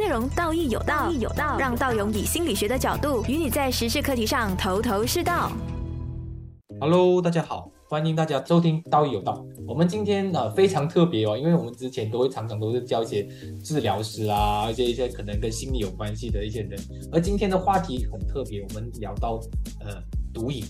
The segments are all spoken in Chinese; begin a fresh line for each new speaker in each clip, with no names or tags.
内容道义有道，义有道，让道勇以心理学的角度与你在时事课题上头头是道。
Hello，大家好，欢迎大家收听道义有道。我们今天呃非常特别哦，因为我们之前都会常常都是教一些治疗师啊，一些一些可能跟心理有关系的一些人，而今天的话题很特别，我们聊到呃毒瘾。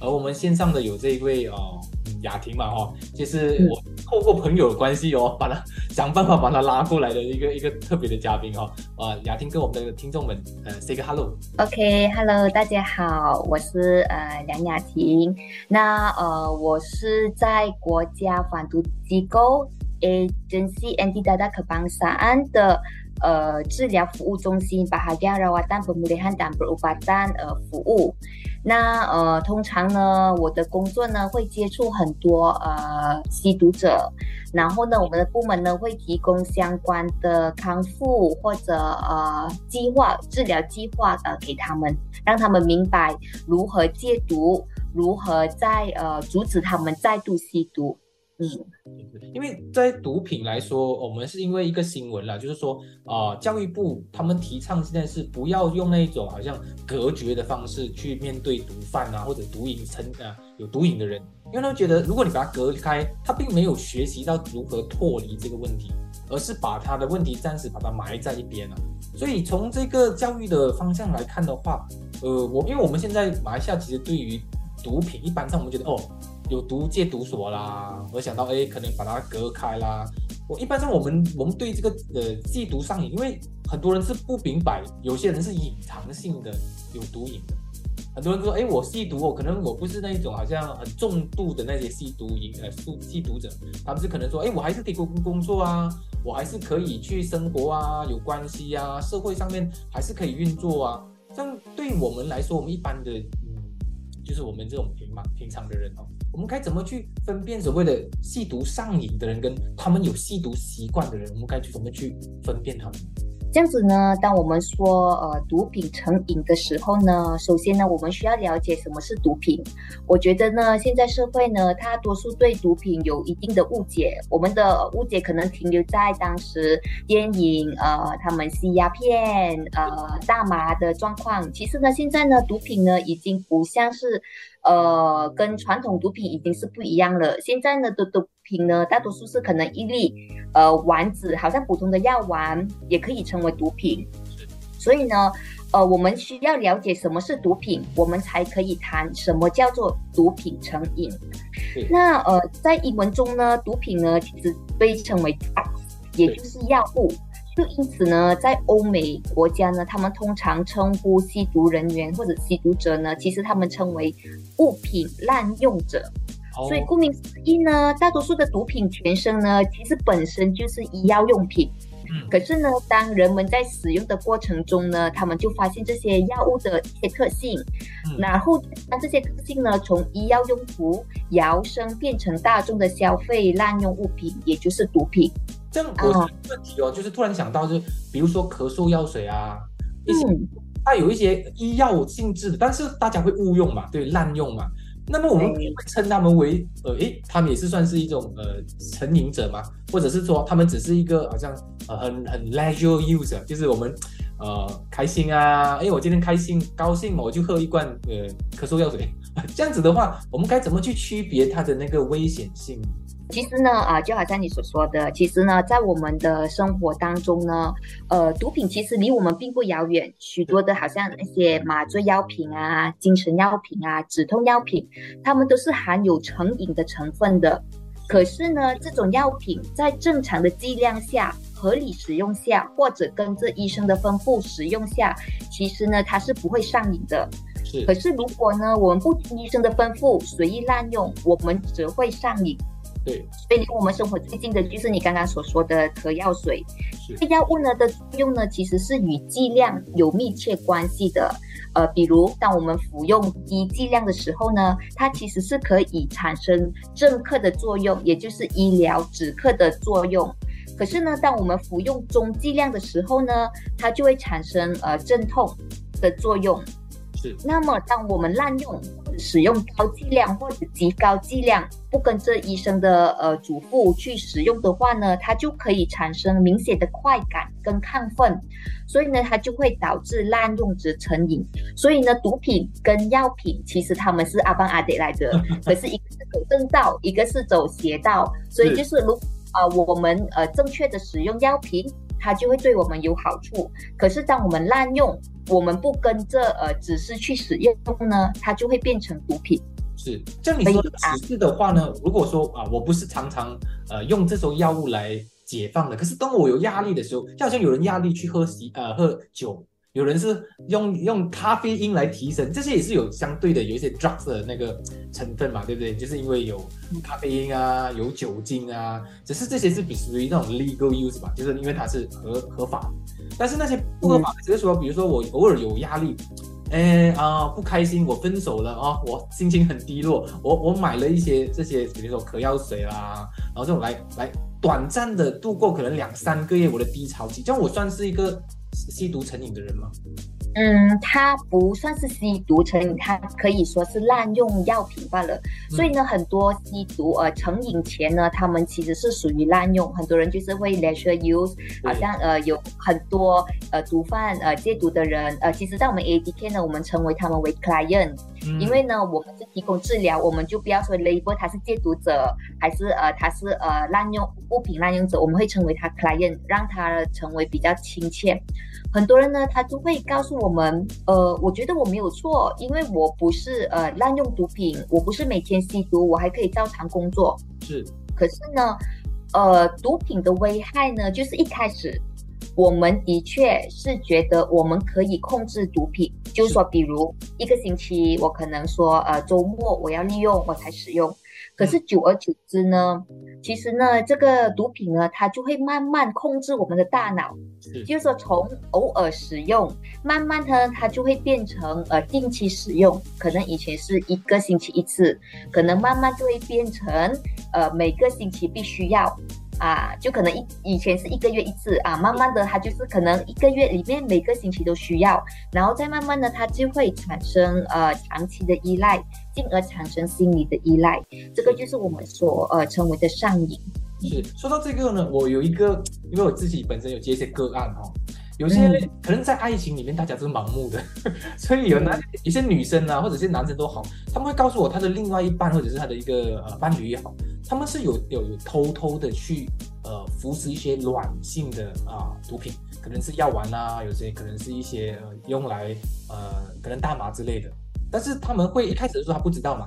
而我们线上的有这一位哦，雅婷嘛哈，就是我透过朋友的关系哦，把他想办法把他拉过来的一个一个特别的嘉宾哈。呃，雅婷跟我们的听众们呃 say 个 hello。
OK，hello，大家好，我是呃梁雅婷。那呃，我是在国家反毒机构 Agency Anti Dada Kebangsaan 的。呃，治疗服务中心 Bahagia Rawatan Pemulihan dan Perubatan 呃服务。那呃，通常呢，我的工作呢会接触很多呃吸毒者，然后呢，我们的部门呢会提供相关的康复或者呃计划治疗计划呃给他们，让他们明白如何戒毒，如何在呃阻止他们再度吸毒。
嗯，因为在毒品来说，我们是因为一个新闻啦，就是说啊，教育部他们提倡现在是不要用那种好像隔绝的方式去面对毒贩啊，或者毒瘾成啊有毒瘾的人，因为他们觉得如果你把它隔开，他并没有学习到如何脱离这个问题，而是把他的问题暂时把它埋在一边了。所以从这个教育的方向来看的话，呃，我因为我们现在马来西亚其实对于毒品一般上我们觉得哦。有毒戒毒所啦，我想到哎，可能把它隔开啦。我一般上我们我们对这个呃戒毒上瘾，因为很多人是不明白，有些人是隐藏性的有毒瘾的。很多人说哎，我吸毒我，可能我不是那种好像很重度的那些吸毒瘾呃吸吸毒者，他们是可能说哎，我还是可以工工作啊，我还是可以去生活啊，有关系啊，社会上面还是可以运作啊。像对我们来说，我们一般的，就是我们这种平嘛平常的人哦。我们该怎么去分辨所谓的吸毒上瘾的人，跟他们有吸毒习惯的人？我们该去怎么去分辨他们？
这样子呢？当我们说呃毒品成瘾的时候呢，首先呢，我们需要了解什么是毒品。我觉得呢，现在社会呢，大多数对毒品有一定的误解。我们的误解可能停留在当时电影呃他们吸鸦片呃大麻的状况。其实呢，现在呢，毒品呢已经不像是。呃，跟传统毒品已经是不一样了。现在呢的毒品呢，大多数是可能一粒呃丸子，好像普通的药丸也可以成为毒品。所以呢，呃，我们需要了解什么是毒品，我们才可以谈什么叫做毒品成瘾。那呃，在英文中呢，毒品呢其实被称为 drugs，也就是药物。就因此呢，在欧美国家呢，他们通常称呼吸毒人员或者吸毒者呢，其实他们称为物品滥用者。所以顾名思义呢，大多数的毒品全身呢，其实本身就是医药用品。嗯。可是呢，当人们在使用的过程中呢，他们就发现这些药物的一些特性，然后将这些特性呢，从医药用途摇身变成大众的消费滥用物品，也就是毒品。
这样我问题哦，就是突然想到，就是比如说咳嗽药水啊，一些它有一些医药性质的，但是大家会误用嘛，对，滥用嘛。那么我们会称他们为呃，诶，他们也是算是一种呃成瘾者嘛，或者是说他们只是一个好像呃很很 leisure user，就是我们呃开心啊，诶，我今天开心高兴嘛，我就喝一罐呃咳嗽药水。这样子的话，我们该怎么去区别它的那个危险性？
其实呢，啊，就好像你所说的，其实呢，在我们的生活当中呢，呃，毒品其实离我们并不遥远。许多的，好像那些麻醉药品啊、精神药品啊、止痛药品，它们都是含有成瘾的成分的。可是呢，这种药品在正常的剂量下、合理使用下，或者跟着医生的吩咐使用下，其实呢，它是不会上瘾的。
是。
可是如果呢，我们不听医生的吩咐，随意滥用，我们只会上瘾。
对，
所以离我们生活最近的就是你刚刚所说的咳药水。这药物呢的作用呢，其实是与剂量有密切关系的。呃，比如当我们服用低剂量的时候呢，它其实是可以产生镇咳的作用，也就是医疗止咳的作用。可是呢，当我们服用中剂量的时候呢，它就会产生呃镇痛的作用。
是。
那么当我们滥用。者使用高剂量或者极高剂量，不跟着医生的呃嘱咐去使用的话呢，它就可以产生明显的快感跟亢奋，所以呢，它就会导致滥用者成瘾。所以呢，毒品跟药品其实他们是阿邦阿德来的，可是一个是走正道，一个是走邪道，所以就是如啊我们呃正确的使用药品。它就会对我们有好处，可是当我们滥用，我们不跟着呃指示去使用呢，它就会变成毒品。
是，像你说的指示的话呢，如果说啊，我不是常常呃用这种药物来解放的，可是当我有压力的时候，就好像有人压力去喝喜呃喝酒。有人是用用咖啡因来提神，这些也是有相对的，有一些 drugs 的那个成分嘛，对不对？就是因为有咖啡因啊，有酒精啊，只是这些是属于那种 legal use 吧，就是因为它是合合法。但是那些不合法，只是说，比如说我偶尔有压力，哎啊不开心，我分手了啊，我心情很低落，我我买了一些这些，比如说可药水啦，然后这种来来短暂的度过可能两三个月我的低潮期，这样我算是一个。吸毒成瘾的人吗？
嗯，他不算是吸毒成瘾，他可以说是滥用药品罢了。所以呢，很多吸毒呃成瘾前呢，他们其实是属于滥用。很多人就是会 leisure use，好像呃有很多呃毒贩呃戒毒的人呃，其实在我们 ADK 呢，我们称为他们为 client，因为呢我们是提供治疗，我们就不要说 label 他是戒毒者还是呃他是呃滥用物品滥用者，我们会称为他 client，让他成为比较亲切。很多人呢，他就会告诉我们，呃，我觉得我没有错，因为我不是呃滥用毒品，我不是每天吸毒，我还可以照常工作。
是，
可是呢，呃，毒品的危害呢，就是一开始我们的确是觉得我们可以控制毒品，就是说，比如一个星期，我可能说，呃，周末我要利用我才使用。可是久而久之呢，其实呢，这个毒品呢，它就会慢慢控制我们的大脑，就是说从偶尔使用，慢慢呢，它就会变成呃定期使用，可能以前是一个星期一次，可能慢慢就会变成呃每个星期必须要。啊，就可能一以前是一个月一次啊，慢慢的它就是可能一个月里面每个星期都需要，然后再慢慢的它就会产生呃长期的依赖，进而产生心理的依赖，这个就是我们所呃称为的上瘾。
是说到这个呢，我有一个，因为我自己本身有接一些个案哈，有些可能在爱情里面大家都是盲目的，所以有男有些女生啊，或者是男生都好，他们会告诉我他的另外一半或者是他的一个呃伴侣也好。他们是有有有偷偷的去呃服食一些软性的啊毒品，可能是药丸啊，有些可能是一些呃用来呃可能大麻之类的，但是他们会一开始的时候他不知道嘛，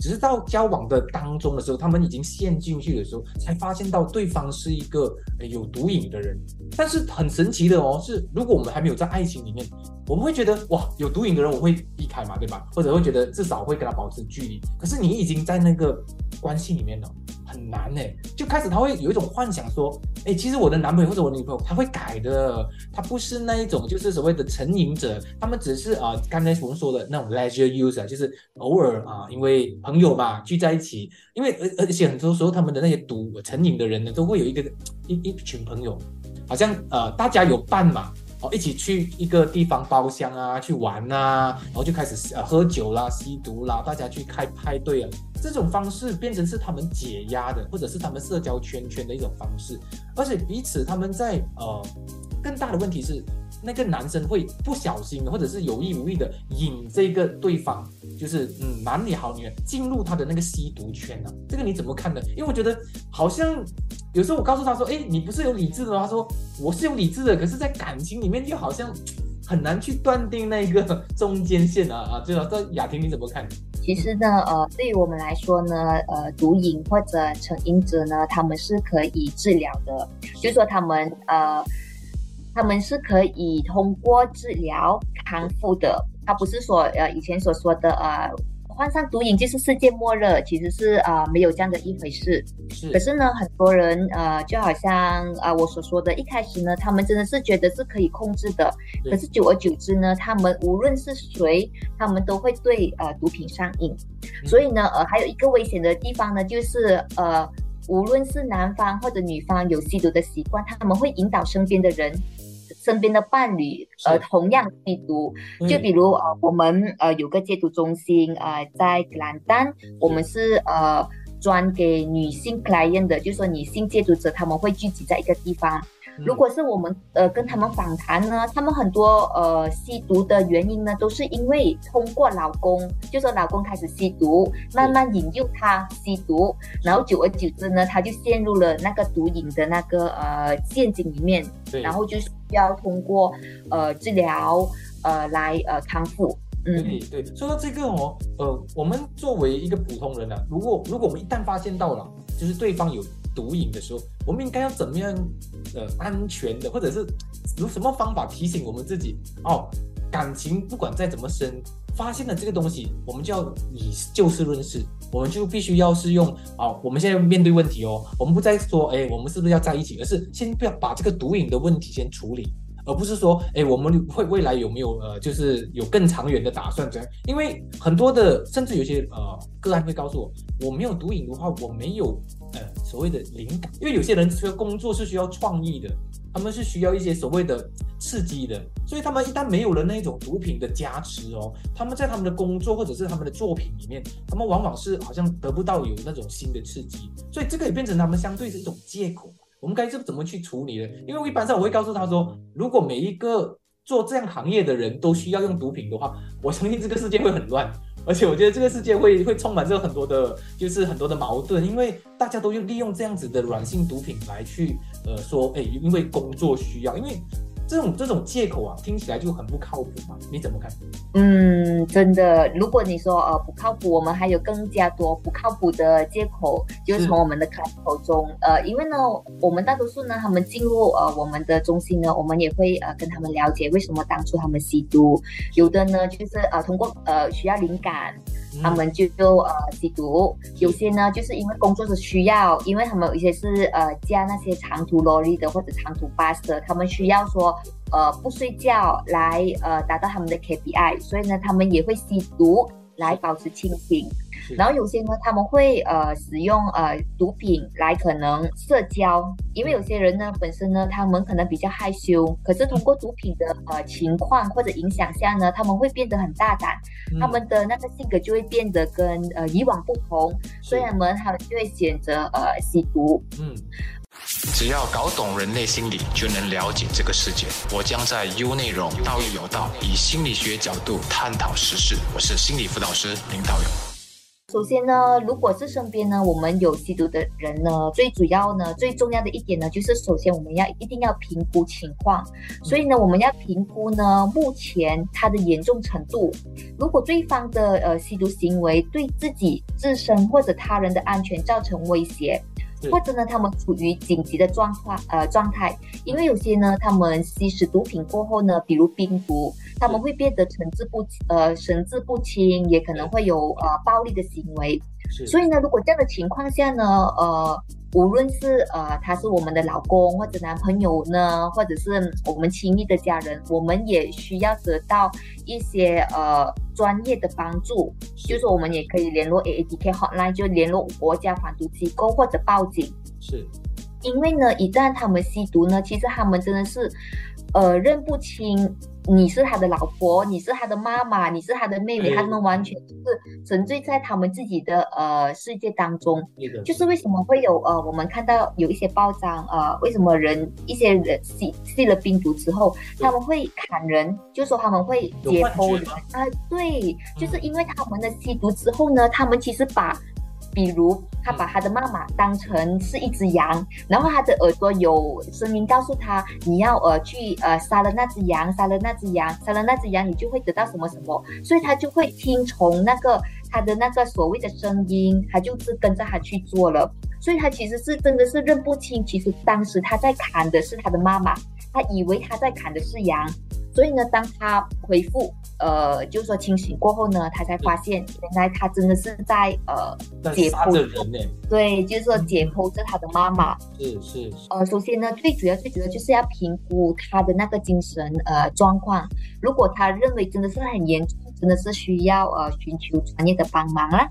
只是到交往的当中的时候，他们已经陷进去的时候，才发现到对方是一个有毒瘾的人。但是很神奇的哦，是如果我们还没有在爱情里面，我们会觉得哇有毒瘾的人我会避开嘛，对吧？或者会觉得至少会跟他保持距离。可是你已经在那个关系里面了。很难呢，就开始他会有一种幻想说，哎，其实我的男朋友或者我女朋友他会改的，他不是那一种就是所谓的成瘾者，他们只是啊，刚才我们说的那种 leisure user，就是偶尔啊，因为朋友嘛聚在一起，因为而而且很多时候他们的那些毒成瘾的人呢，都会有一个一一群朋友，好像呃大家有伴嘛。哦，一起去一个地方包厢啊，去玩呐，然后就开始呃喝酒啦、吸毒啦，大家去开派对啊，这种方式变成是他们解压的，或者是他们社交圈圈的一种方式，而且彼此他们在呃更大的问题是。那个男生会不小心，或者是有意无意的引这个对方，就是嗯，男女好女人进入他的那个吸毒圈呢？这个你怎么看呢？因为我觉得好像有时候我告诉他说，哎，你不是有理智的吗？他说我是有理智的，可是在感情里面就好像很难去断定那个中间线啊啊！对了这雅婷你怎么看？
其实呢，呃，对于我们来说呢，呃，毒瘾或者成瘾者呢，他们是可以治疗的，就说他们呃。他们是可以通过治疗康复的，他不是说呃以前所说的呃患上毒瘾就是世界末日，其实是啊没有这样的一回事。
是。
可是呢，很多人呃就好像啊我所说的，一开始呢，他们真的是觉得是可以控制的，可是久而久之呢，他们无论是谁，他们都会对呃毒品上瘾。所以呢，呃还有一个危险的地方呢，就是呃无论是男方或者女方有吸毒的习惯，他们会引导身边的人。身边的伴侣呃同样吸毒，就比如呃我们呃有个戒毒中心呃在格兰丹，我们是呃专给女性 client 的，就是说女性戒毒者他们会聚集在一个地方。如果是我们呃跟他们访谈呢，他们很多呃吸毒的原因呢，都是因为通过老公，就说老公开始吸毒，慢慢引诱他吸毒，然后久而久之呢，他就陷入了那个毒瘾的那个呃陷阱里面，然后就需要通过呃治疗呃来呃康复。
嗯，对，说到这个哦，呃，我们作为一个普通人呢，如果如果我们一旦发现到了，就是对方有。毒瘾的时候，我们应该要怎么样呃安全的，或者是有什么方法提醒我们自己哦？感情不管再怎么深，发现了这个东西，我们就要以就事论事，我们就必须要是用啊，我们现在面对问题哦，我们不再说哎，我们是不是要在一起，而是先不要把这个毒瘾的问题先处理。而不是说，哎，我们会未来有没有呃，就是有更长远的打算？这样，因为很多的，甚至有些呃个案会告诉我，我没有毒瘾的话，我没有呃所谓的灵感。因为有些人需要工作是需要创意的，他们是需要一些所谓的刺激的，所以他们一旦没有了那种毒品的加持哦，他们在他们的工作或者是他们的作品里面，他们往往是好像得不到有那种新的刺激，所以这个也变成他们相对是一种借口。我们该是怎么去处理呢？因为我一般上我会告诉他说，如果每一个做这样行业的人都需要用毒品的话，我相信这个世界会很乱，而且我觉得这个世界会会充满着很多的，就是很多的矛盾，因为大家都用利用这样子的软性毒品来去，呃，说，哎，因为工作需要，因为。这种这种借口啊，听起来就很不靠谱嘛？你怎么看？
嗯，真的，如果你说呃不靠谱，我们还有更加多不靠谱的借口，就是从我们的开口中，呃，因为呢，我们大多数呢，他们进入呃我们的中心呢，我们也会呃跟他们了解为什么当初他们吸毒，有的呢就是呃通过呃需要灵感。他们就就呃吸毒，有些呢就是因为工作的需要，因为他们有一些是呃加那些长途 lorry 的或者长途 bus 的，他们需要说呃不睡觉来呃达到他们的 KPI，所以呢他们也会吸毒来保持清醒。然后有些呢，他们会呃使用呃毒品来可能社交，因为有些人呢本身呢他们可能比较害羞，可是通过毒品的呃情况或者影响下呢，他们会变得很大胆，他们的那个性格就会变得跟呃以往不同，所以他们他们就会选择呃吸毒。嗯，
只要搞懂人类心理，就能了解这个世界。我将在 U 内容道义有道，以心理学角度探讨时事。我是心理辅导师林道勇。
首先呢，如果是身边呢，我们有吸毒的人呢，最主要呢，最重要的一点呢，就是首先我们要一定要评估情况。所以呢，我们要评估呢，目前他的严重程度。如果对方的呃吸毒行为对自己自身或者他人的安全造成威胁。或者呢，他们处于紧急的状况呃状态，因为有些呢，他们吸食毒品过后呢，比如冰毒，他们会变得神志不呃神志不清，也可能会有呃暴力的行为。所以呢，如果这样的情况下呢，呃。无论是呃他是我们的老公或者男朋友呢，或者是我们亲密的家人，我们也需要得到一些呃专业的帮助。就是我们也可以联络 A A D K Hotline，就联络国家反毒机构或者报警。
是，
因为呢，一旦他们吸毒呢，其实他们真的是呃认不清。你是他的老婆，你是他的妈妈，你是他的妹妹，他们完全就是沉醉在他们自己的呃世界当中。就是为什么会有呃，我们看到有一些报章呃，为什么人一些人吸吸了冰毒之后，他们会砍人，就说他们会解剖人啊？对，就是因为他们的吸毒之后呢，他们其实把。比如，他把他的妈妈当成是一只羊，然后他的耳朵有声音告诉他，你要呃去呃杀了那只羊，杀了那只羊，杀了那只羊，你就会得到什么什么，所以他就会听从那个他的那个所谓的声音，他就是跟着他去做了，所以他其实是真的是认不清，其实当时他在砍的是他的妈妈，他以为他在砍的是羊。所以呢，当他恢复，呃，就是说清醒过后呢，他才发现原来他真的是在呃
解剖人呢。
对，就是说解剖着他的妈妈。
是是。
呃，首先呢，最主要最主要就是要评估他的那个精神呃状况。如果他认为真的是很严重，真的是需要呃寻求专业的帮忙啦。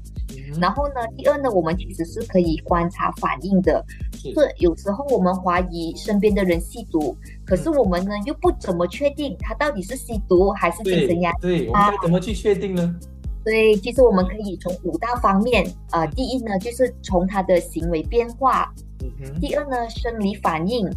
然后呢，第二呢，我们其实是可以观察反应的。是有时候我们怀疑身边的人吸毒。可是我们呢又不怎么确定他到底是吸毒还是精神压
力。对，我们该怎么去确定呢？
对，其实我们可以从五大方面，呃，第一呢就是从他的行为变化，嗯第二呢生理反应，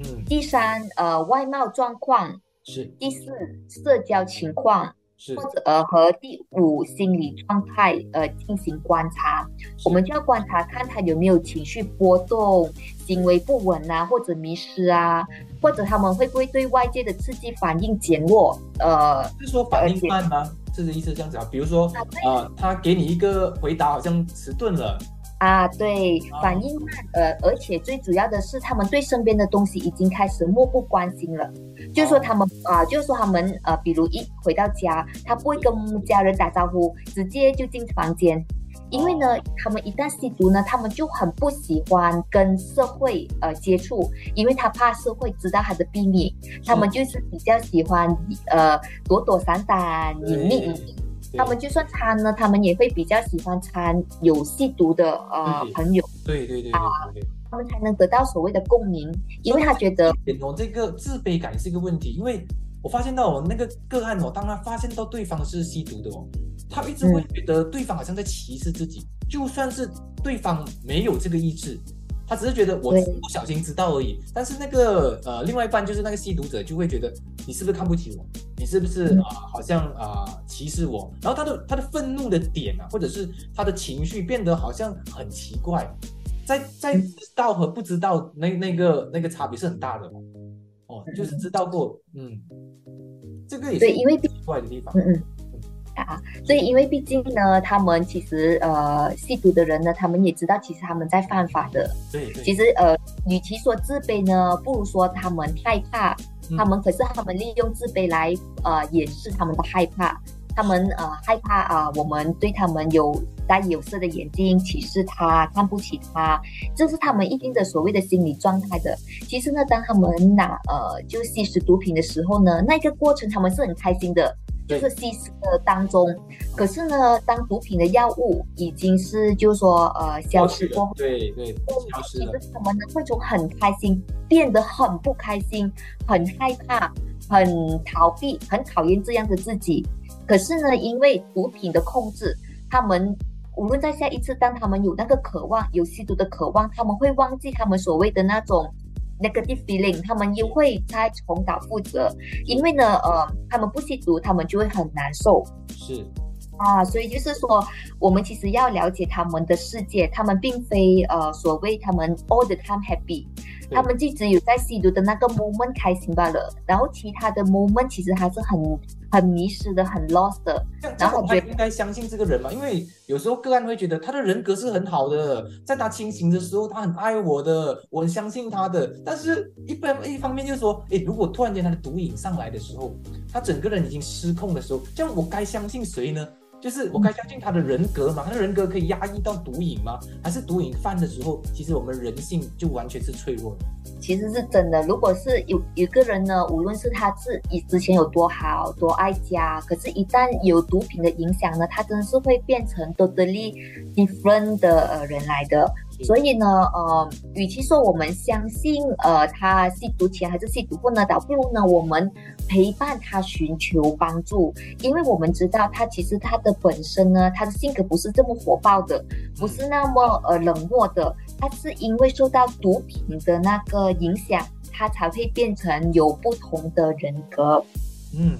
嗯，第三呃外貌状况
是，
第四社交情况。
或
者呃和第五心理状态呃进行观察，我们就要观察看他有没有情绪波动、行为不稳啊，或者迷失啊，或者他们会不会对外界的刺激反应减弱？
呃，是说反应慢吗？是这意思这样子啊？比如说啊，他给你一个回答好像迟钝了。
啊，对，反应慢，呃，而且最主要的是，他们对身边的东西已经开始漠不关心了。就是说他们啊，就是说他们呃，比如一回到家，他不会跟家人打招呼，直接就进房间。因为呢，他们一旦吸毒呢，他们就很不喜欢跟社会呃接触，因为他怕社会知道他的秘密。他们就是比较喜欢呃躲躲闪闪，隐秘隐秘。他们就算掺呢，他们也会比较喜欢掺有吸毒的呃朋友，
对对对啊，
他们才能得到所谓的共鸣，因为他觉得
我，这个自卑感是一个问题，因为我发现到我那个个案哦，当他发现到对方是吸毒的哦，他一直会觉得对方好像在歧视自己，就算是对方没有这个意志。他只是觉得我不小心知道而已，但是那个呃，另外一半就是那个吸毒者就会觉得你是不是看不起我？你是不是啊？好像啊歧视我？然后他的他的愤怒的点啊，或者是他的情绪变得好像很奇怪，在在知道和不知道那那个那个差别是很大的哦，就是知道过，嗯，这个也是奇怪的地方，嗯嗯。
啊，所以因为毕竟呢，他们其实呃吸毒的人呢，他们也知道其实他们在犯法的。
对。
其实呃，与其说自卑呢，不如说他们害怕。他们可是他们利用自卑来呃掩饰他们的害怕。他们呃害怕啊，我们对他们有戴有色的眼镜，歧视他，看不起他，这是他们一定的所谓的心理状态的。其实呢，当他们拿呃就吸食毒品的时候呢，那个过程他们是很开心的。就是吸食的当中，可是呢，当毒品的药物已经是，就是说，呃，消失过后，
对对，消失了。
其实他们呢会从很开心变得很不开心，很害怕，很逃避，很讨厌这样的自己。可是呢，因为毒品的控制，他们无论在下一次，当他们有那个渴望，有吸毒的渴望，他们会忘记他们所谓的那种。negative feeling，他们又会再重蹈覆辙，因为呢，呃，他们不吸毒，他们就会很难受。
是
啊，所以就是说，我们其实要了解他们的世界，他们并非呃所谓他们 all the time happy，他们就只有在吸毒的那个 moment 开心罢了，然后其他的 moment 其实还是很。很迷失的，很 lost 的，
然后他应该相信这个人嘛？因为有时候个案会觉得他的人格是很好的，在他清醒的时候，他很爱我的，我很相信他的。但是，一般一方面就是说，哎，如果突然间他的毒瘾上来的时候，他整个人已经失控的时候，这样我该相信谁呢？就是我该相信他的人格吗？他的人格可以压抑到毒瘾吗？还是毒瘾犯的时候，其实我们人性就完全是脆弱的？
其实是真的。如果是有一个人呢，无论是他是以之前有多好多爱家，可是，一旦有毒品的影响呢，他真的是会变成 totally different 的人来的。所以呢，呃，与其说我们相信呃他吸毒前还是吸毒后呢，倒不如呢我们陪伴他寻求帮助，因为我们知道他其实他的本身呢，他的性格不是这么火爆的，不是那么呃冷漠的，他是因为受到毒品的那个影响，他才会变成有不同的人格。嗯，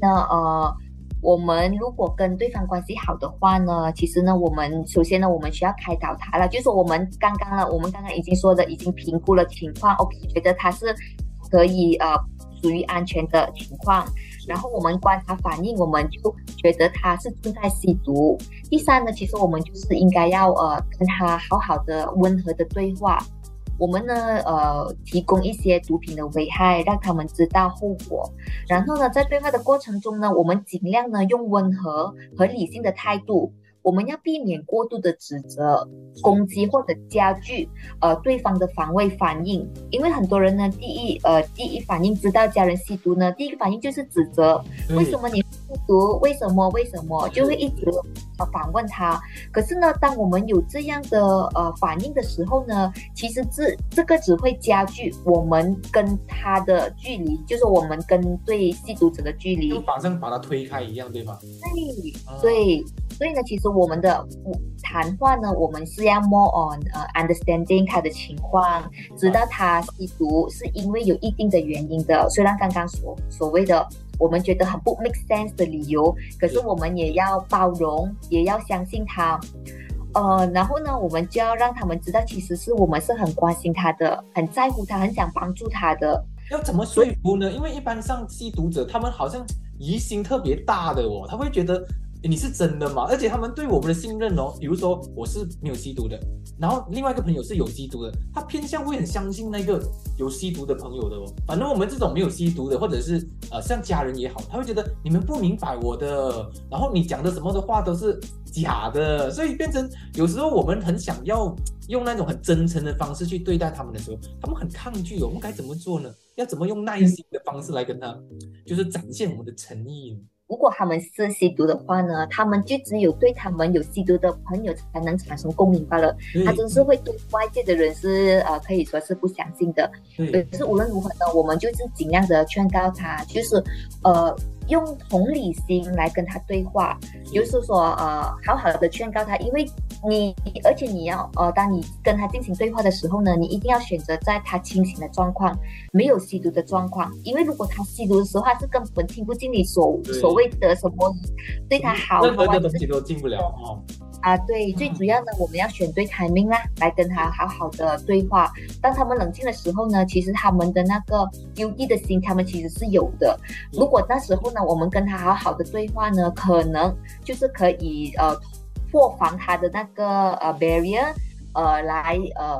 那呃。我们如果跟对方关系好的话呢，其实呢，我们首先呢，我们需要开导他了。就是，我们刚刚呢，我们刚刚已经说的，已经评估了情况，OK，觉得他是可以呃属于安全的情况。然后我们观察反应，我们就觉得他是正在吸毒。第三呢，其实我们就是应该要呃跟他好好的温和的对话。我们呢，呃，提供一些毒品的危害，让他们知道后果。然后呢，在对话的过程中呢，我们尽量呢用温和和理性的态度。我们要避免过度的指责、攻击或者加剧呃对方的防卫反应。因为很多人呢，第一呃第一反应知道家人吸毒呢，第一个反应就是指责。为什么你？毒？为什么？为什么？就会一直呃反问他。可是呢，当我们有这样的呃反应的时候呢，其实这这个只会加剧我们跟他的距离，就是我们跟对吸毒者的距离，
就反正把他推开一样，对吧？
对对。所以呢，其实我们的谈话呢，我们是要 more on 呃 understanding 他的情况，知道他吸毒是因为有一定的原因的。虽然刚刚所所谓的我们觉得很不 make sense 的理由，可是我们也要包容，也要相信他。呃，然后呢，我们就要让他们知道，其实是我们是很关心他的，很在乎他，很想帮助他的。
要怎么说服呢？因为一般像吸毒者，他们好像疑心特别大的哦，他会觉得。你是真的吗？而且他们对我们的信任哦，比如说我是没有吸毒的，然后另外一个朋友是有吸毒的，他偏向会很相信那个有吸毒的朋友的哦。反正我们这种没有吸毒的，或者是呃像家人也好，他会觉得你们不明白我的，然后你讲的什么的话都是假的，所以变成有时候我们很想要用那种很真诚的方式去对待他们的时候，他们很抗拒。我们该怎么做呢？要怎么用耐心的方式来跟他，就是展现我们的诚意？
如果他们是吸毒的话呢，他们就只有对他们有吸毒的朋友才能产生共鸣罢了。他真是会对外界的人是呃可以说是不相信的。可是无论如何呢，我们就是尽量的劝告他，就是呃。用同理心来跟他对话，就是说，呃，好好的劝告他，因为你，而且你要，呃，当你跟他进行对话的时候呢，你一定要选择在他清醒的状况，没有吸毒的状况，因为如果他吸毒的时候，他是根本听不进你所所谓的什么对他好，
任何的东西都进不了哦。
啊，对，最主要呢，我们要选对 timing 啦，来跟他好好的对话。当他们冷静的时候呢，其实他们的那个忧郁的心，他们其实是有的。如果那时候呢，我们跟他好好的对话呢，可能就是可以呃破防他的那个呃 barrier，呃来呃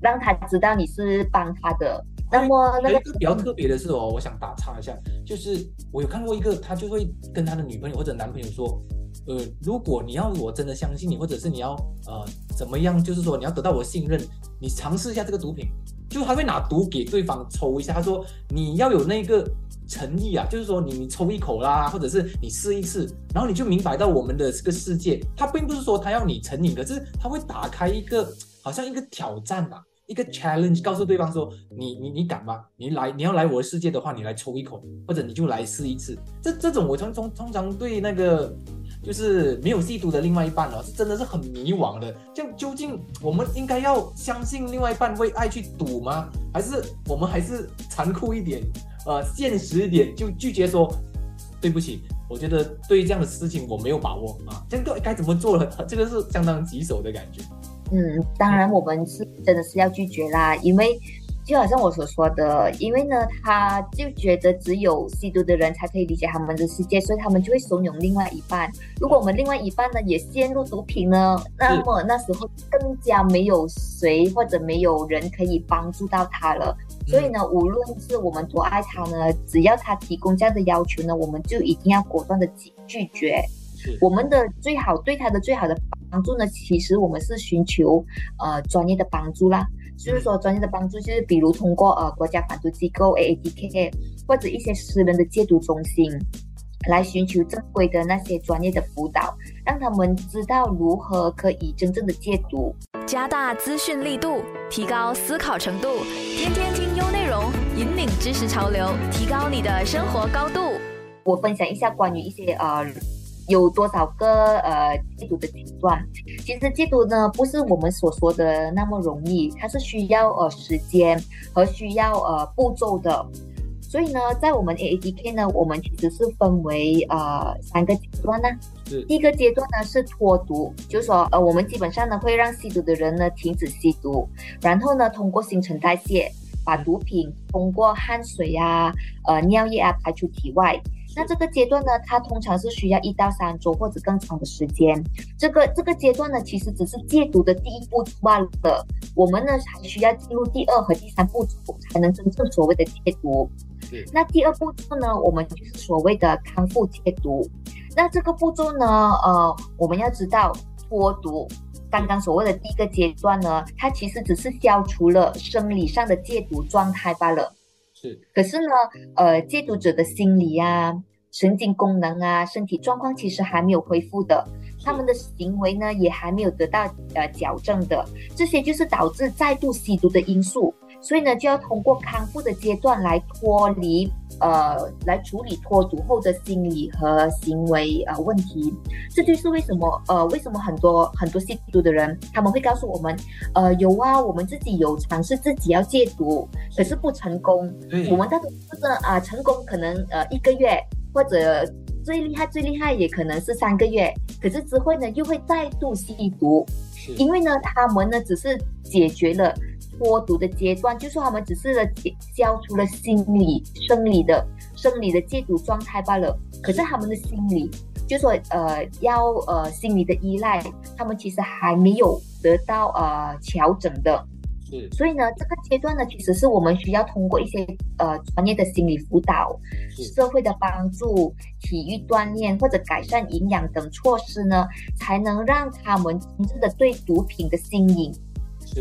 让他知道你是帮他的。那么那个
比较特别的是哦，我想打岔一下，就是我有看过一个，他就会跟他的女朋友或者男朋友说。呃，如果你要我真的相信你，或者是你要呃怎么样，就是说你要得到我信任，你尝试一下这个毒品，就他会拿毒给对方抽一下。他说你要有那个诚意啊，就是说你你抽一口啦，或者是你试一次，然后你就明白到我们的这个世界，他并不是说他要你成瘾，可是他会打开一个好像一个挑战吧，一个 challenge，告诉对方说你你你敢吗？你来你要来我的世界的话，你来抽一口，或者你就来试一次。这这种我通通通常对那个。就是没有吸毒的另外一半哦，是真的是很迷惘的。这样究竟我们应该要相信另外一半为爱去赌吗？还是我们还是残酷一点，呃，现实一点，就拒绝说对不起？我觉得对于这样的事情我没有把握啊，这个该怎么做了？这个是相当棘手的感觉。
嗯，当然我们是真的是要拒绝啦，因为。就好像我所说的，因为呢，他就觉得只有吸毒的人才可以理解他们的世界，所以他们就会怂恿另外一半。如果我们另外一半呢也陷入毒品呢，那么那时候更加没有谁或者没有人可以帮助到他了。所以呢，无论是我们多爱他呢，只要他提供这样的要求呢，我们就一定要果断的拒拒绝。我们的最好对他的最好的帮助呢，其实我们是寻求呃专业的帮助啦。就是说，专业的帮助就是，比如通过呃国家反毒机构 AADK 或者一些私人的戒毒中心，来寻求正规的那些专业的辅导，让他们知道如何可以真正的戒毒。
加大资讯力度，提高思考程度，天天听优内容，引领知识潮流，提高你的生活高度。
我分享一下关于一些呃。有多少个呃戒毒的阶段？其实戒毒呢，不是我们所说的那么容易，它是需要呃时间和需要呃步骤的。所以呢，在我们 AADK 呢，我们其实是分为呃三个阶段呢。第一个阶段呢是脱毒，就是说呃我们基本上呢会让吸毒的人呢停止吸毒，然后呢通过新陈代谢把毒品通过汗水啊、呃尿液啊排出体外。那这个阶段呢，它通常是需要一到三周或者更长的时间。这个这个阶段呢，其实只是戒毒的第一步罢了。我们呢还需要进入第二和第三步骤，才能真正所谓的戒毒。那第二步骤呢，我们就是所谓的康复戒毒。那这个步骤呢，呃，我们要知道脱毒，刚刚所谓的第一个阶段呢，它其实只是消除了生理上的戒毒状态罢了。
是，
可是呢，呃，戒毒者的心理啊，神经功能啊，身体状况其实还没有恢复的，他们的行为呢也还没有得到呃矫正的，这些就是导致再度吸毒的因素。所以呢，就要通过康复的阶段来脱离，呃，来处理脱毒后的心理和行为呃问题。这就是为什么，呃，为什么很多很多吸毒的人他们会告诉我们，呃，有啊，我们自己有尝试自己要戒毒，可是不成功。我们大多数的啊，成功可能呃一个月，或者最厉害最厉害也可能是三个月，可是之后呢又会再度吸毒，因为呢他们呢只是解决了。脱毒的阶段，就说他们只是了消除了心理、生理的、生理的戒毒状态罢了。可是他们的心理，就说呃要呃心理的依赖，他们其实还没有得到呃调整的。
是。
所以呢，这个阶段呢，其实是我们需要通过一些呃专业的心理辅导、社会的帮助、体育锻炼或者改善营养等措施呢，才能让他们真正的对毒品的心瘾。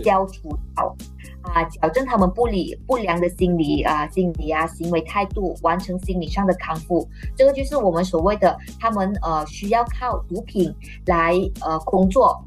消除掉啊，矫正他们不理不良的心理啊、心理啊、行为态度，完成心理上的康复。这个就是我们所谓的他们呃需要靠毒品来呃工作。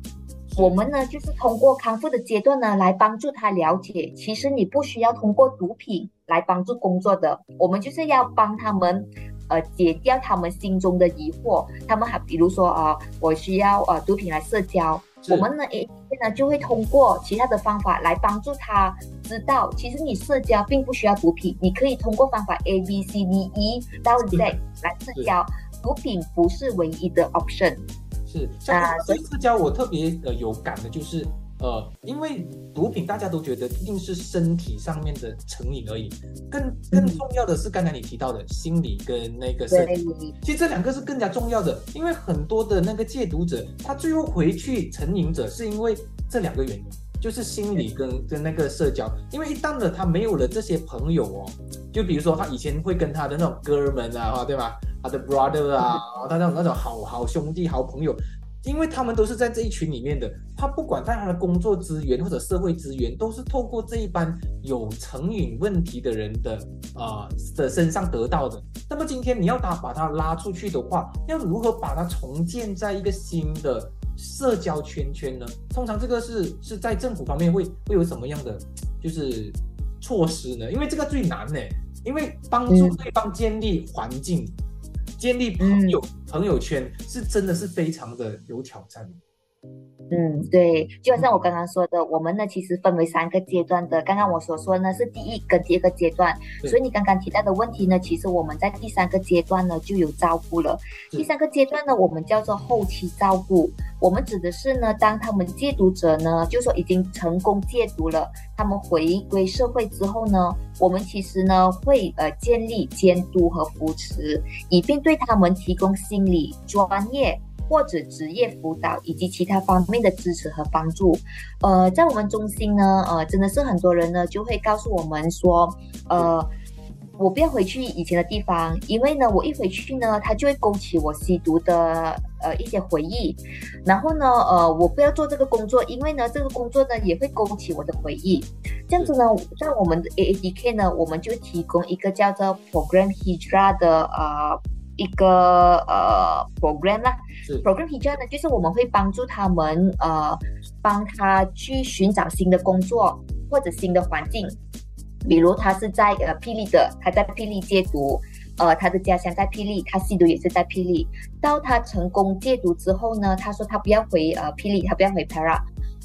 我们呢就是通过康复的阶段呢来帮助他了解，其实你不需要通过毒品来帮助工作的。我们就是要帮他们呃解掉他们心中的疑惑。他们还比如说啊，我需要呃毒品来社交。我们呢，诶，呢就会通过其他的方法来帮助他知道，其实你社交并不需要毒品，你可以通过方法 A B C D E 到 Z 来社交，毒品不是唯一的 option。
是，啊，所以社交我特别呃有感的就是。呃，因为毒品大家都觉得一定是身体上面的成瘾而已，更更重要的是刚才你提到的心理跟那个身体，其实这两个是更加重要的。因为很多的那个戒毒者，他最后回去成瘾者，是因为这两个原因，就是心理跟跟那个社交。因为一旦呢，他没有了这些朋友哦，就比如说他以前会跟他的那种哥们啊，对吧？他的 brother 啊，他那种那种好好兄弟、好朋友。因为他们都是在这一群里面的，他不管在他的工作资源或者社会资源，都是透过这一班有成瘾问题的人的啊的身上得到的。那么今天你要他把他拉出去的话，要如何把他重建在一个新的社交圈圈呢？通常这个是是在政府方面会会有什么样的就是措施呢？因为这个最难呢，因为帮助对方建立环境。建立朋友朋友圈是真的是非常的有挑战。
嗯，对，就像我刚刚说的，我们呢其实分为三个阶段的。刚刚我所说呢是第一跟第二个阶段，所以你刚刚提到的问题呢，其实我们在第三个阶段呢就有照顾了。第三个阶段呢，我们叫做后期照顾，我们指的是呢，当他们戒毒者呢，就说已经成功戒毒了，他们回归社会之后呢，我们其实呢会呃建立监督和扶持，以便对他们提供心理专业。或者职业辅导以及其他方面的支持和帮助，呃，在我们中心呢，呃，真的是很多人呢就会告诉我们说，呃，我不要回去以前的地方，因为呢，我一回去呢，它就会勾起我吸毒的呃一些回忆，然后呢，呃，我不要做这个工作，因为呢，这个工作呢也会勾起我的回忆，这样子呢，在我们的 A A D K 呢，我们就提供一个叫做 Program Hijra 的呃。一个呃 program 啦，program teacher 呢，就是我们会帮助他们呃，帮他去寻找新的工作或者新的环境，比如他是在呃霹雳的，他在霹雳戒毒，呃，他的家乡在霹雳，他吸毒也是在霹雳，到他成功戒毒之后呢，他说他不要回呃霹雳，他不要回 Para。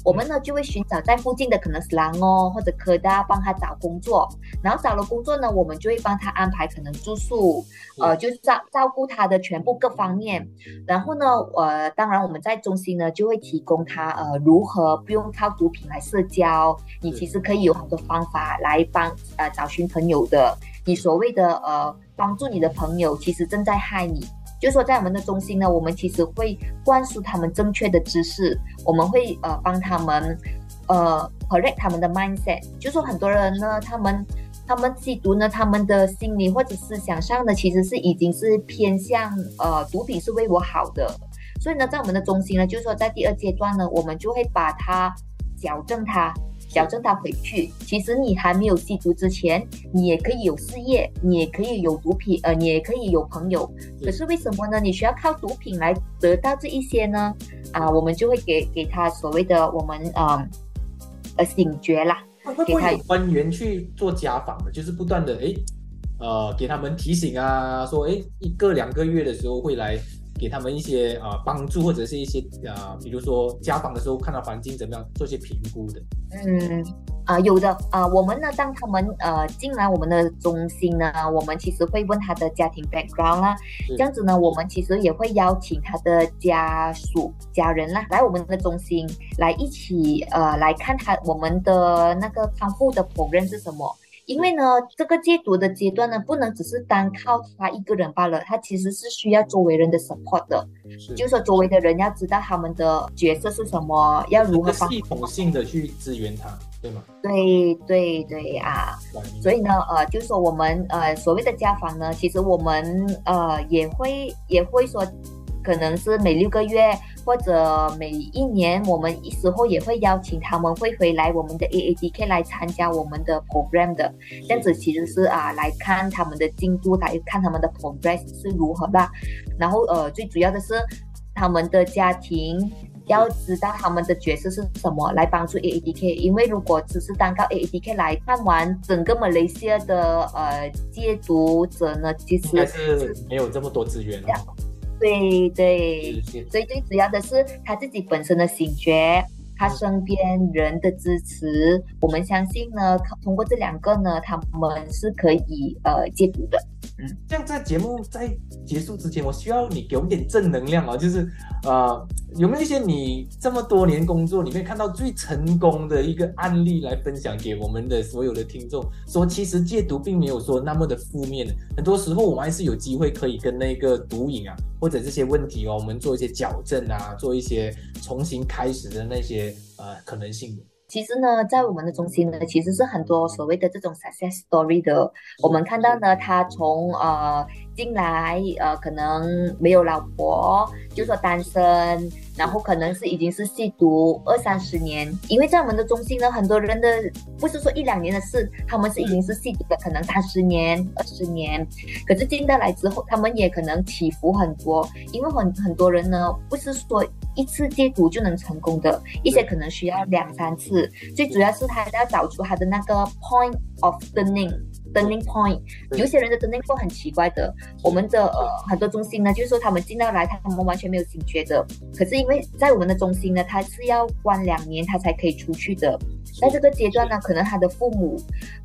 我们呢就会寻找在附近的可能是狼哦或者科大帮他找工作，然后找了工作呢，我们就会帮他安排可能住宿，呃，就是照照顾他的全部各方面。然后呢，呃，当然我们在中心呢就会提供他呃如何不用靠毒品来社交，你其实可以有很多方法来帮呃找寻朋友的。你所谓的呃帮助你的朋友，其实正在害你。就说在我们的中心呢，我们其实会灌输他们正确的知识，我们会呃帮他们呃 correct 他们的 mindset。就说很多人呢，他们他们吸毒呢，他们的心理或者思想上呢，其实是已经是偏向呃毒品是为我好的。所以呢，在我们的中心呢，就是说在第二阶段呢，我们就会把它矫正它，矫正他回去。其实你还没有吸毒之前，你也可以有事业，你也可以有毒品，呃，你也可以有朋友。可是为什么呢？你需要靠毒品来得到这一些呢？啊，我们就会给给他所谓的我们呃呃醒觉啦。
会不会有官员去做家访的？就是不断的哎，呃，给他们提醒啊，说哎，一个两个月的时候会来。给他们一些啊帮助，或者是一些啊，比如说家访的时候看到环境怎么样，做些评估的。
嗯啊，有的啊，我们呢，当他们呃进来我们的中心呢，我们其实会问他的家庭 background 啦，这样子呢，我们其实也会邀请他的家属、家人啦来我们的中心来一起呃来看他我们的那个康复的 program 是什么。因为呢，这个戒毒的阶段呢，不能只是单靠他一个人罢了，他其实是需要周围人的 support 的，就是说周围的人要知道他们的角色是什么，要如何
系统性的去支援他，对吗？
对对对啊，所以呢，呃，就是说我们呃所谓的家访呢，其实我们呃也会也会说。可能是每六个月或者每一年，我们时候也会邀请他们会回来我们的 A A D K 来参加我们的 program 的，这样子其实是啊来看他们的进度，来看他们的 progress 是如何吧。然后呃最主要的是他们的家庭要知道他们的角色是什么，来帮助 A A D K。因为如果只是单靠 A A D K 来看完整个马来西亚的呃戒毒者呢，其实
是没有这么多资源。
对对，所以最主要的是他自己本身的醒觉，他身边人的支持，我们相信呢，通过这两个呢，他们是可以呃戒毒的。
嗯，这样在节目在结束之前，我需要你给我们点正能量啊，就是呃，有没有一些你这么多年工作里面看到最成功的一个案例来分享给我们的所有的听众？说其实戒毒并没有说那么的负面，很多时候我们还是有机会可以跟那个毒瘾啊或者这些问题哦，我们做一些矫正啊，做一些重新开始的那些呃可能性。
其实呢，在我们的中心呢，其实是很多所谓的这种 success story 的。我们看到呢，他从呃进来呃可能没有老婆，就说单身。然后可能是已经是吸毒二三十年，因为在我们的中心呢，很多人的不是说一两年的事，他们是已经是吸毒的，可能三十年、二十年。可是进到来之后，他们也可能起伏很多，因为很很多人呢，不是说一次戒毒就能成功的，一些可能需要两三次。最主要是他要找出他的那个 point of turning。Turning point，有些人的 turning point 很奇怪的。我们的呃很多中心呢，就是说他们进到来，他们完全没有警觉的。可是因为在我们的中心呢，他是要关两年，他才可以出去的。在这个阶段呢，可能他的父母，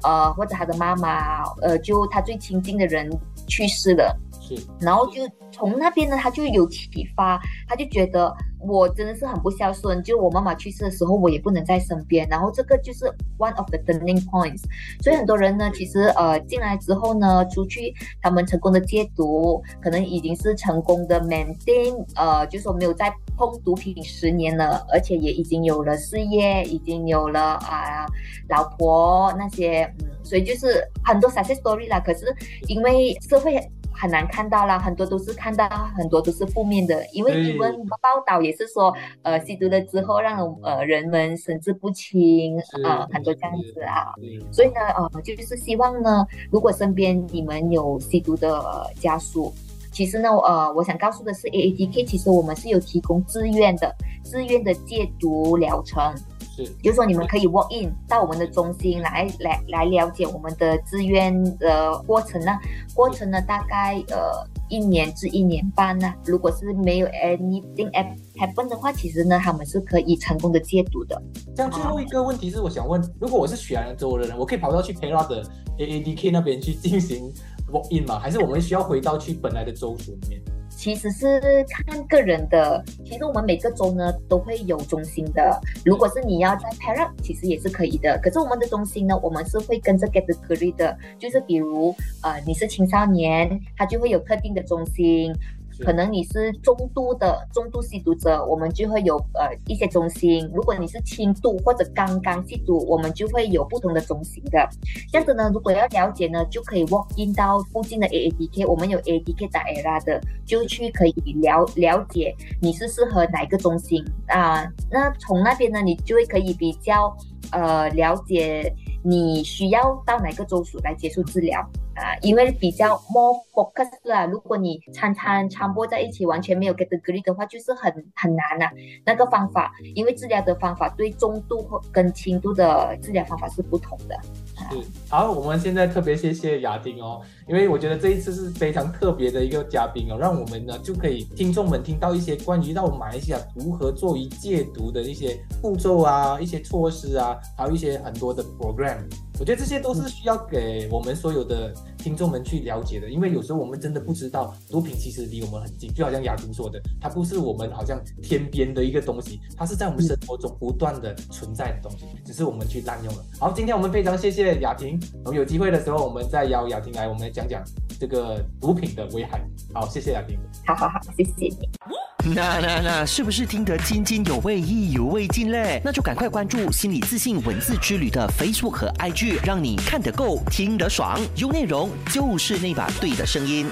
呃或者他的妈妈，呃就他最亲近的人去世了。
是。
然后就从那边呢，他就有启发，他就觉得。我真的是很不孝顺，就我妈妈去世的时候，我也不能在身边。然后这个就是 one of the turning points。所以很多人呢，其实呃进来之后呢，出去他们成功的戒毒，可能已经是成功的 maintain，呃，就说没有再碰毒品十年了，而且也已经有了事业，已经有了啊老婆那些，嗯，所以就是很多 success story 啦。可是因为社会。很难看到啦，很多都是看到很多都是负面的，因为新闻报道也是说，呃，吸毒了之后让呃人们神志不清啊，很多这样子啊，所以呢，呃，就是希望呢，如果身边你们有吸毒的家属，其实呢，呃，我想告诉的是，A A D K 其实我们是有提供自愿的自愿的戒毒疗程。
是，
就是说你们可以 walk in 到我们的中心来来来了解我们的志愿的过程呢。过程呢大概呃一年至一年半呢。如果是没有 anything happen 的话，其实呢他们是可以成功的戒毒的。
这样最后一个问题是我想问，如果我是雪兰州的人，我可以跑到去 Perak 的 AADK 那边去进行 walk in 吗？还是我们需要回到去本来的州属里面？
其实是看个人的，其实我们每个州呢都会有中心的。如果是你要在 Para，其实也是可以的。可是我们的中心呢，我们是会跟着 category 的，就是比如呃你是青少年，他就会有特定的中心。可能你是中度的中度吸毒者，我们就会有呃一些中心；如果你是轻度或者刚刚吸毒，我们就会有不同的中心的。这样子呢，如果要了解呢，就可以 walk in 到附近的 A A D K，我们有 AADK 打 era 的，就去可以了了解你是适合哪一个中心啊。那从那边呢，你就会可以比较呃了解你需要到哪个州属来接受治疗啊，因为比较 more focus 啦。如果你餐餐传播在一起，完全没有 get degree 的话，就是很很难呐。那个方法，因为治疗的方法对中度或跟轻度的治疗方法是不同的。
是好，我们现在特别谢谢雅丁哦，因为我觉得这一次是非常特别的一个嘉宾哦，让我们呢就可以听众们听到一些关于到马来西亚如何做一戒毒的一些步骤啊，一些措施啊，还有一些很多的 program。我觉得这些都是需要给我们所有的听众们去了解的，因为有时候我们真的不知道毒品其实离我们很近，就好像雅婷说的，它不是我们好像天边的一个东西，它是在我们生活中不断的存在的东西，只是我们去滥用了。好，今天我们非常谢谢雅婷，我们有机会的时候我们再邀雅婷来，我们来讲讲这个毒品的危害。好，谢谢雅婷。
好好好，谢谢你。
那那那，是不是听得津津有味、意犹未尽嘞？那就赶快关注心理自信文字之旅的 Facebook 和 IG，让你看得够、听得爽，有内容就是那把对的声音。